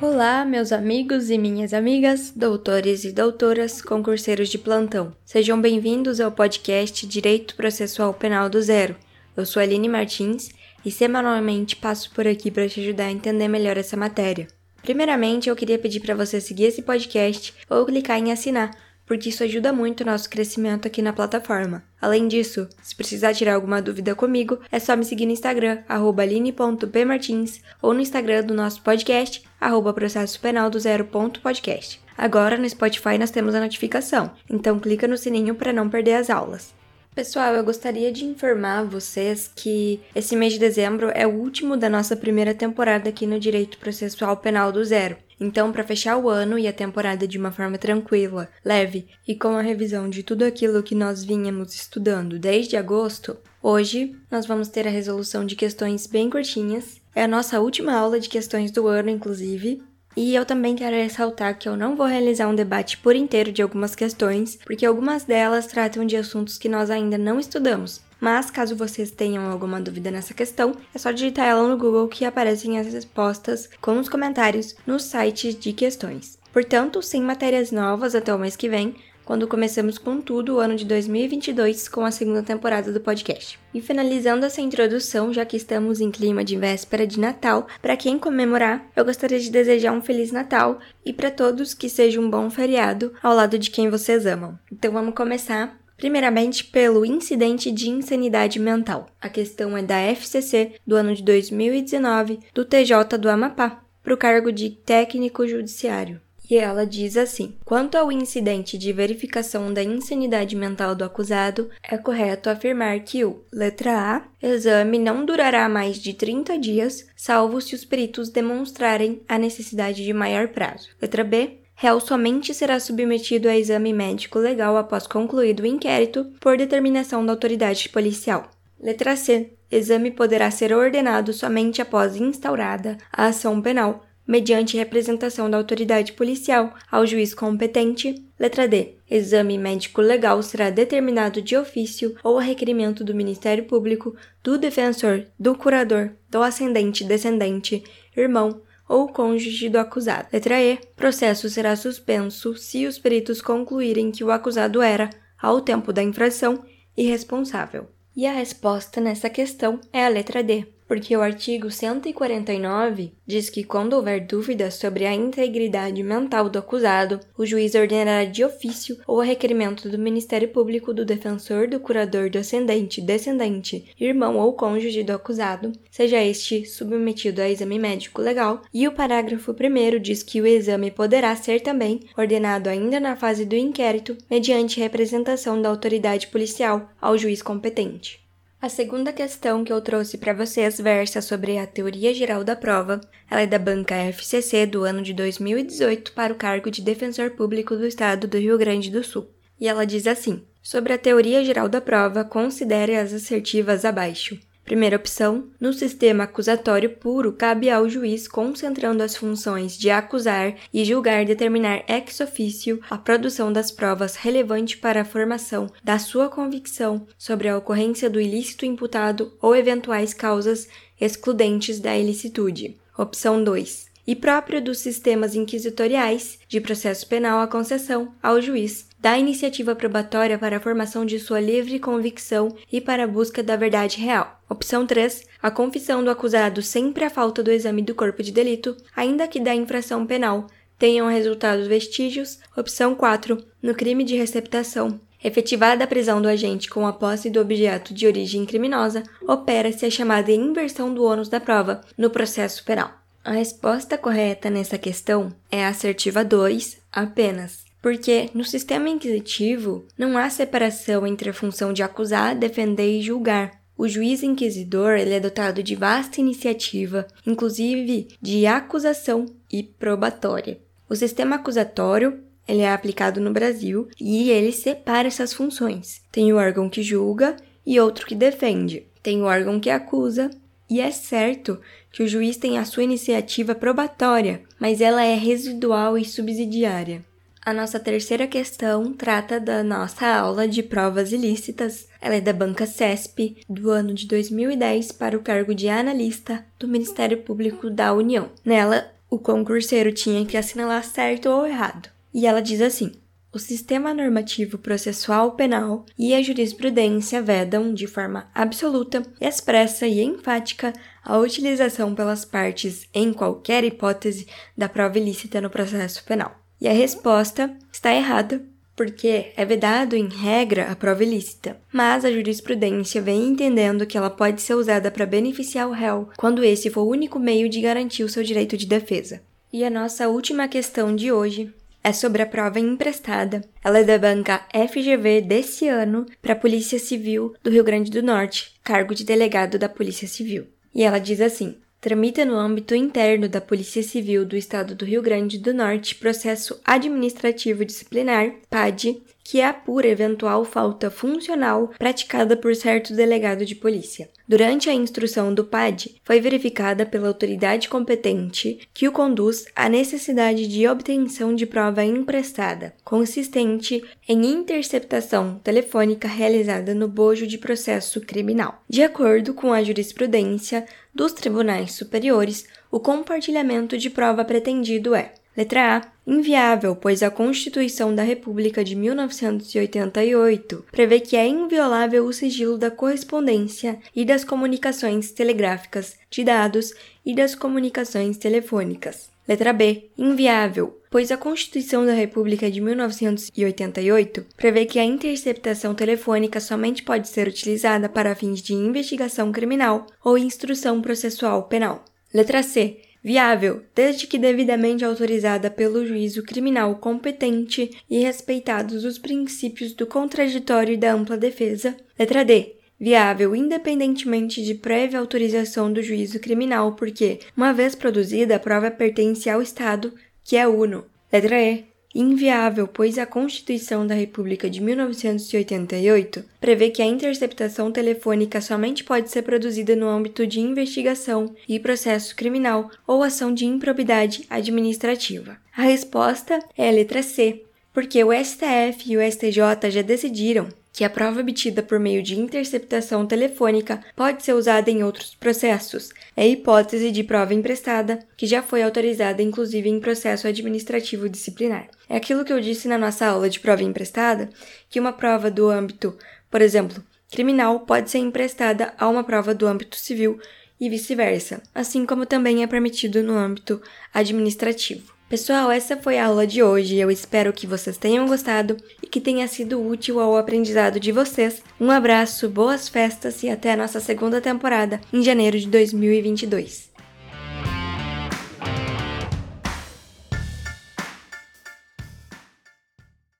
Olá, meus amigos e minhas amigas, doutores e doutoras, concurseiros de plantão. Sejam bem-vindos ao podcast Direito Processual Penal do Zero. Eu sou Aline Martins e semanalmente passo por aqui para te ajudar a entender melhor essa matéria. Primeiramente, eu queria pedir para você seguir esse podcast ou clicar em assinar porque isso ajuda muito o nosso crescimento aqui na plataforma. Além disso, se precisar tirar alguma dúvida comigo, é só me seguir no Instagram, aline.pmartins, ou no Instagram do nosso podcast, arroba processo penal do zero.podcast. Agora no Spotify nós temos a notificação, então clica no sininho para não perder as aulas. Pessoal, eu gostaria de informar vocês que esse mês de dezembro é o último da nossa primeira temporada aqui no Direito Processual Penal do Zero. Então, para fechar o ano e a temporada de uma forma tranquila, leve e com a revisão de tudo aquilo que nós vínhamos estudando desde agosto, hoje nós vamos ter a resolução de questões bem curtinhas. É a nossa última aula de questões do ano, inclusive, e eu também quero ressaltar que eu não vou realizar um debate por inteiro de algumas questões, porque algumas delas tratam de assuntos que nós ainda não estudamos. Mas caso vocês tenham alguma dúvida nessa questão, é só digitar ela no Google que aparecem as respostas com os comentários no site de questões. Portanto, sem matérias novas até o mês que vem, quando começamos com tudo o ano de 2022 com a segunda temporada do podcast. E finalizando essa introdução, já que estamos em clima de véspera de Natal, para quem comemorar, eu gostaria de desejar um feliz Natal e para todos que seja um bom feriado ao lado de quem vocês amam. Então vamos começar Primeiramente, pelo incidente de insanidade mental. A questão é da FCC do ano de 2019 do TJ do Amapá, para o cargo de técnico judiciário. E ela diz assim: quanto ao incidente de verificação da insanidade mental do acusado, é correto afirmar que o letra A exame não durará mais de 30 dias, salvo se os peritos demonstrarem a necessidade de maior prazo. Letra B réu somente será submetido a exame médico legal após concluído o inquérito por determinação da autoridade policial. Letra C. Exame poderá ser ordenado somente após instaurada a ação penal, mediante representação da autoridade policial ao juiz competente. Letra D. Exame médico legal será determinado de ofício ou a requerimento do Ministério Público, do defensor, do curador, do ascendente, descendente, irmão, ou cônjuge do acusado. Letra E. Processo será suspenso se os peritos concluírem que o acusado era, ao tempo da infração, irresponsável. E a resposta nessa questão é a letra D porque o artigo 149 diz que quando houver dúvidas sobre a integridade mental do acusado, o juiz ordenará de ofício ou a requerimento do Ministério Público do defensor, do curador, do ascendente, descendente, irmão ou cônjuge do acusado, seja este submetido a exame médico legal, e o parágrafo 1 diz que o exame poderá ser também ordenado ainda na fase do inquérito, mediante representação da autoridade policial ao juiz competente. A segunda questão que eu trouxe para vocês versa sobre a teoria geral da prova. Ela é da banca FCC do ano de 2018 para o cargo de defensor público do estado do Rio Grande do Sul. E ela diz assim: Sobre a teoria geral da prova, considere as assertivas abaixo. Primeira opção, no sistema acusatório puro, cabe ao juiz, concentrando as funções de acusar e julgar, determinar ex officio a produção das provas relevantes para a formação da sua convicção sobre a ocorrência do ilícito imputado ou eventuais causas excludentes da ilicitude. Opção 2 e próprio dos sistemas inquisitoriais de processo penal a concessão ao juiz da iniciativa probatória para a formação de sua livre convicção e para a busca da verdade real. Opção 3. A confissão do acusado sempre à falta do exame do corpo de delito, ainda que da infração penal tenham resultado vestígios. Opção 4. No crime de receptação, Efetivada a prisão do agente com a posse do objeto de origem criminosa, opera-se a chamada inversão do ônus da prova no processo penal. A resposta correta nessa questão é a assertiva 2 apenas, porque no sistema inquisitivo não há separação entre a função de acusar, defender e julgar. O juiz inquisidor ele é dotado de vasta iniciativa, inclusive de acusação e probatória. O sistema acusatório ele é aplicado no Brasil e ele separa essas funções. Tem o órgão que julga e outro que defende. Tem o órgão que acusa e é certo que o juiz tem a sua iniciativa probatória, mas ela é residual e subsidiária. A nossa terceira questão trata da nossa aula de provas ilícitas. Ela é da banca CESP, do ano de 2010, para o cargo de analista do Ministério Público da União. Nela, o concurseiro tinha que assinalar certo ou errado. E ela diz assim: o sistema normativo processual penal e a jurisprudência vedam, de forma absoluta, expressa e enfática, a utilização pelas partes, em qualquer hipótese, da prova ilícita no processo penal. E a resposta está errada, porque é vedado em regra a prova ilícita, mas a jurisprudência vem entendendo que ela pode ser usada para beneficiar o réu quando esse for o único meio de garantir o seu direito de defesa. E a nossa última questão de hoje é sobre a prova emprestada. Ela é da banca FGV desse ano para a Polícia Civil do Rio Grande do Norte, cargo de delegado da Polícia Civil. E ela diz assim: Tramita no âmbito interno da Polícia Civil do Estado do Rio Grande do Norte processo administrativo disciplinar, PAD, que apura eventual falta funcional praticada por certo delegado de polícia. Durante a instrução do PAD, foi verificada pela autoridade competente que o conduz à necessidade de obtenção de prova emprestada, consistente em interceptação telefônica realizada no bojo de processo criminal. De acordo com a jurisprudência dos tribunais superiores, o compartilhamento de prova pretendido é Letra A. Inviável, pois a Constituição da República de 1988 prevê que é inviolável o sigilo da correspondência e das comunicações telegráficas, de dados e das comunicações telefônicas. Letra B. Inviável, pois a Constituição da República de 1988 prevê que a interceptação telefônica somente pode ser utilizada para fins de investigação criminal ou instrução processual penal. Letra C viável, desde que devidamente autorizada pelo juízo criminal competente e respeitados os princípios do contraditório e da ampla defesa. Letra D. Viável independentemente de prévia autorização do juízo criminal, porque, uma vez produzida, a prova pertence ao Estado, que é uno. Letra E inviável, pois a Constituição da República de 1988 prevê que a interceptação telefônica somente pode ser produzida no âmbito de investigação e processo criminal ou ação de improbidade administrativa. A resposta é a letra C, porque o STF e o STJ já decidiram que a prova obtida por meio de interceptação telefônica pode ser usada em outros processos. É hipótese de prova emprestada, que já foi autorizada inclusive em processo administrativo disciplinar. É aquilo que eu disse na nossa aula de prova emprestada, que uma prova do âmbito, por exemplo, criminal pode ser emprestada a uma prova do âmbito civil e vice-versa, assim como também é permitido no âmbito administrativo. Pessoal, essa foi a aula de hoje. Eu espero que vocês tenham gostado e que tenha sido útil ao aprendizado de vocês. Um abraço, boas festas e até a nossa segunda temporada em janeiro de 2022.